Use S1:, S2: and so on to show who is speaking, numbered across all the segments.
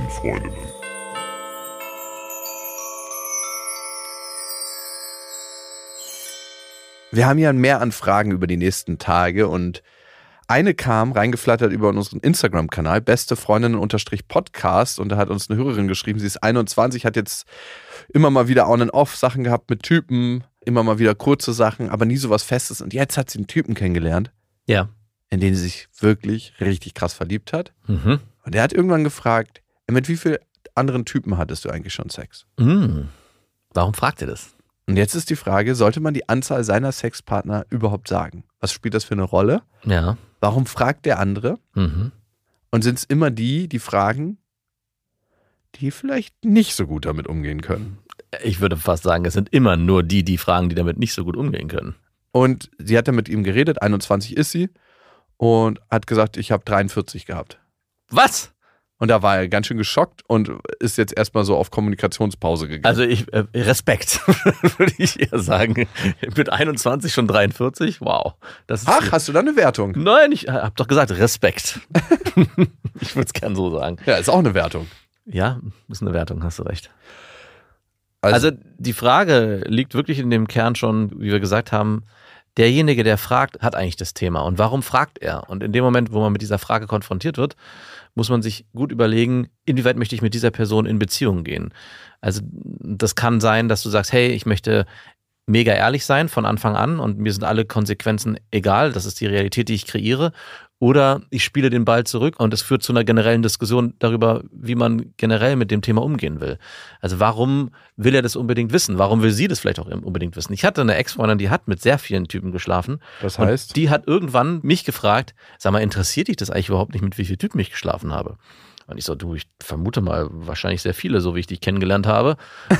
S1: besten Freundinnen.
S2: Wir haben ja mehr an Fragen über die nächsten Tage und eine kam reingeflattert über unseren Instagram-Kanal, beste Freundinnen-Podcast und da hat uns eine Hörerin geschrieben, sie ist 21, hat jetzt immer mal wieder on and off Sachen gehabt mit Typen, immer mal wieder kurze Sachen, aber nie so was Festes und jetzt hat sie einen Typen kennengelernt,
S3: Ja.
S2: in den sie sich wirklich richtig krass verliebt hat
S3: Mhm.
S2: und er hat irgendwann gefragt, mit wie vielen anderen Typen hattest du eigentlich schon Sex?
S3: Mm. Warum fragt ihr das?
S2: Und jetzt ist die Frage, sollte man die Anzahl seiner Sexpartner überhaupt sagen? Was spielt das für eine Rolle?
S3: Ja.
S2: Warum fragt der andere?
S3: Mhm.
S2: Und sind es immer die, die fragen, die vielleicht nicht so gut damit umgehen können?
S3: Ich würde fast sagen, es sind immer nur die, die fragen, die damit nicht so gut umgehen können.
S2: Und sie hat dann mit ihm geredet, 21 ist sie, und hat gesagt, ich habe 43 gehabt.
S3: Was?
S2: Und da war er ganz schön geschockt und ist jetzt erstmal so auf Kommunikationspause gegangen.
S3: Also ich äh, Respekt, würde ich eher sagen. Mit 21 schon 43? Wow.
S2: Ach, hast du da eine Wertung?
S3: Nein, ich hab doch gesagt, Respekt. ich würde es gern so sagen.
S2: Ja, ist auch eine Wertung.
S3: Ja, ist eine Wertung, hast du recht. Also, die Frage liegt wirklich in dem Kern schon, wie wir gesagt haben, derjenige, der fragt, hat eigentlich das Thema. Und warum fragt er? Und in dem Moment, wo man mit dieser Frage konfrontiert wird, muss man sich gut überlegen, inwieweit möchte ich mit dieser Person in Beziehung gehen. Also das kann sein, dass du sagst, hey, ich möchte mega ehrlich sein von Anfang an und mir sind alle Konsequenzen egal, das ist die Realität, die ich kreiere. Oder ich spiele den Ball zurück und es führt zu einer generellen Diskussion darüber, wie man generell mit dem Thema umgehen will. Also warum will er das unbedingt wissen? Warum will sie das vielleicht auch unbedingt wissen? Ich hatte eine Ex-Freundin, die hat mit sehr vielen Typen geschlafen.
S2: Das heißt?
S3: die hat irgendwann mich gefragt, sag mal, interessiert dich das eigentlich überhaupt nicht, mit wie vielen Typen ich geschlafen habe? Und ich so, du, ich vermute mal, wahrscheinlich sehr viele, so wie ich dich kennengelernt habe.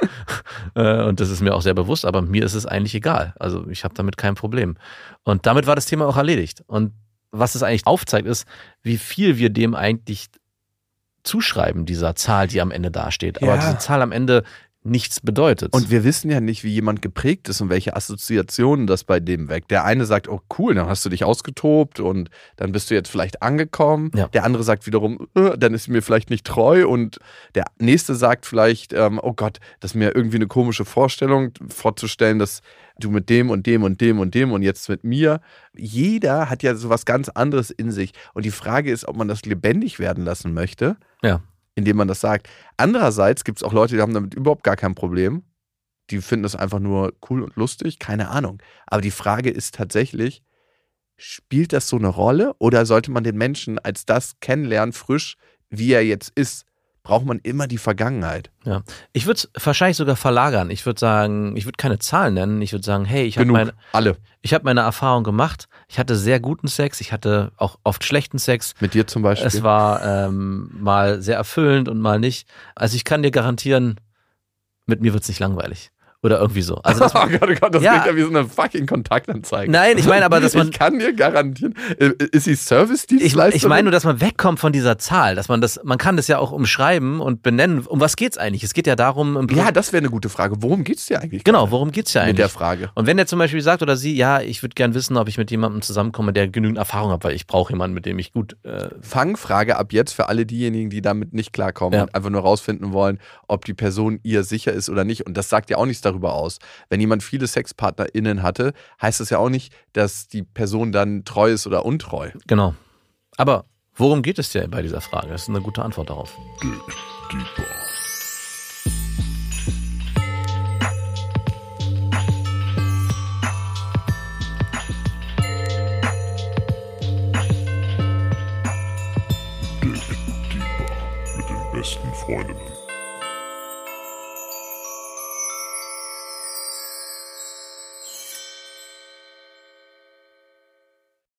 S3: Äh, und das ist mir auch sehr bewusst, aber mir ist es eigentlich egal. Also ich habe damit kein Problem. Und damit war das Thema auch erledigt. Und was es eigentlich aufzeigt, ist, wie viel wir dem eigentlich zuschreiben, dieser Zahl, die am Ende dasteht. Aber
S2: Ja.
S3: diese Zahl am Ende nichts bedeutet.
S2: Und wir wissen ja nicht, wie jemand geprägt ist und welche Assoziationen das bei dem weckt. Der eine sagt, oh cool, dann hast du dich ausgetobt und dann bist du jetzt vielleicht angekommen.
S3: Ja.
S2: Der andere sagt wiederum, äh, dann ist mir vielleicht nicht treu. Und der nächste sagt vielleicht, ähm, oh Gott, das ist mir irgendwie eine komische Vorstellung, vorzustellen, dass du mit dem und dem und dem und dem und jetzt mit mir. Jeder hat ja sowas ganz anderes in sich. Und die Frage ist, ob man das lebendig werden lassen möchte
S3: ja.
S2: Indem man das sagt. Andererseits gibt es auch Leute, die haben damit überhaupt gar kein Problem. Die finden das einfach nur cool und lustig, keine Ahnung. Aber die Frage ist tatsächlich, spielt das so eine Rolle oder sollte man den Menschen als das kennenlernen, frisch, wie er jetzt ist? Braucht man immer die Vergangenheit?
S3: Ja, ich würde es wahrscheinlich sogar verlagern. Ich würde sagen, ich würde keine Zahlen nennen. Ich würde sagen, hey, ich habe meine,
S2: alle.
S3: ich habe meine Erfahrung gemacht. Ich hatte sehr guten Sex. Ich hatte auch oft schlechten Sex.
S2: Mit dir zum Beispiel.
S3: Es war ähm, mal sehr erfüllend und mal nicht. Also ich kann dir garantieren, mit mir wird's nicht langweilig. Oder irgendwie so. Also das,
S2: oh Gott, oh Gott, das
S3: Ja.
S2: klingt ja wie so eine fucking Kontaktanzeige.
S3: Nein, ich meine aber, dass man-
S2: Ich kann dir garantieren. äh, Ist sie
S3: ich,
S2: Service-Dienstleisterin?
S3: ich meine nur, dass man wegkommt von dieser Zahl, dass man das, man kann das ja auch umschreiben und benennen. Um was geht's eigentlich? Es geht ja darum, im
S2: Ja, das wäre eine gute Frage. Worum geht's dir eigentlich?
S3: genau, worum geht's ja
S2: Mit
S3: eigentlich?
S2: der Frage.
S3: Und wenn der zum Beispiel sagt oder sie, ja, ich würde gern wissen, ob ich mit jemandem zusammenkomme, der genügend Erfahrung hat, weil ich brauche jemanden, mit dem ich gut. Äh,
S2: Fangfrage ab jetzt für alle diejenigen, die damit nicht klarkommen
S3: Ja.
S2: und einfach nur rausfinden wollen, ob die Person ihr sicher ist oder nicht. Und das sagt ja auch nichts darüber aus. Wenn jemand viele SexpartnerInnen hatte, heißt das ja auch nicht, dass die Person dann treu ist oder untreu.
S3: genau. Aber worum geht es dir bei dieser Frage? Das ist eine gute Antwort darauf.
S1: Dig deeper. Dig deeper mit den besten Freundinnen.